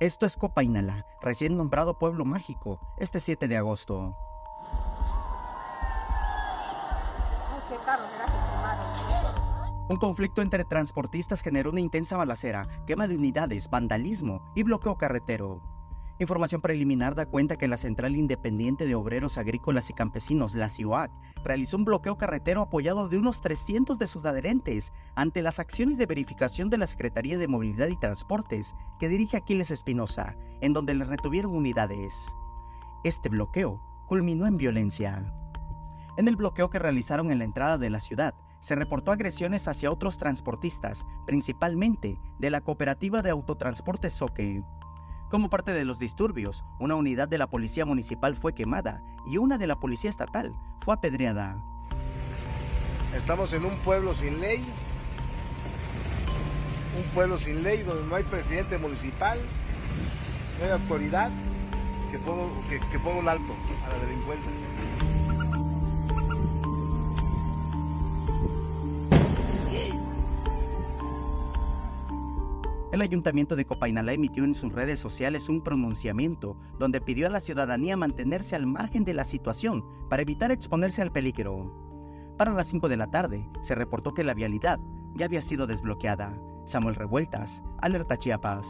Esto es Copainala, recién nombrado pueblo mágico, este 7 de agosto. Un conflicto entre transportistas generó una intensa balacera, quema de unidades, vandalismo y bloqueo carretero. Información preliminar da cuenta que la Central Independiente de Obreros Agrícolas y Campesinos, la CIOAC, realizó un bloqueo carretero apoyado de unos 300 de sus adherentes ante las acciones de verificación de la Secretaría de Movilidad y Transportes que dirige Aquiles Espinosa, en donde le retuvieron unidades. Este bloqueo culminó en violencia. En el bloqueo que realizaron en la entrada de la ciudad, se reportó agresiones hacia otros transportistas, principalmente de la cooperativa de autotransporte Soque. Como parte de los disturbios, una unidad de la policía municipal fue quemada y una de la policía estatal fue apedreada. Estamos en un pueblo sin ley, un pueblo sin ley donde no hay presidente municipal, no hay autoridad que ponga, un alto a la delincuencia. El ayuntamiento de Copainalá emitió en sus redes sociales un pronunciamiento donde pidió a la ciudadanía mantenerse al margen de la situación para evitar exponerse al peligro. Para las 5 de la tarde se reportó que la vialidad ya había sido desbloqueada. Samuel Revueltas, Alerta Chiapas.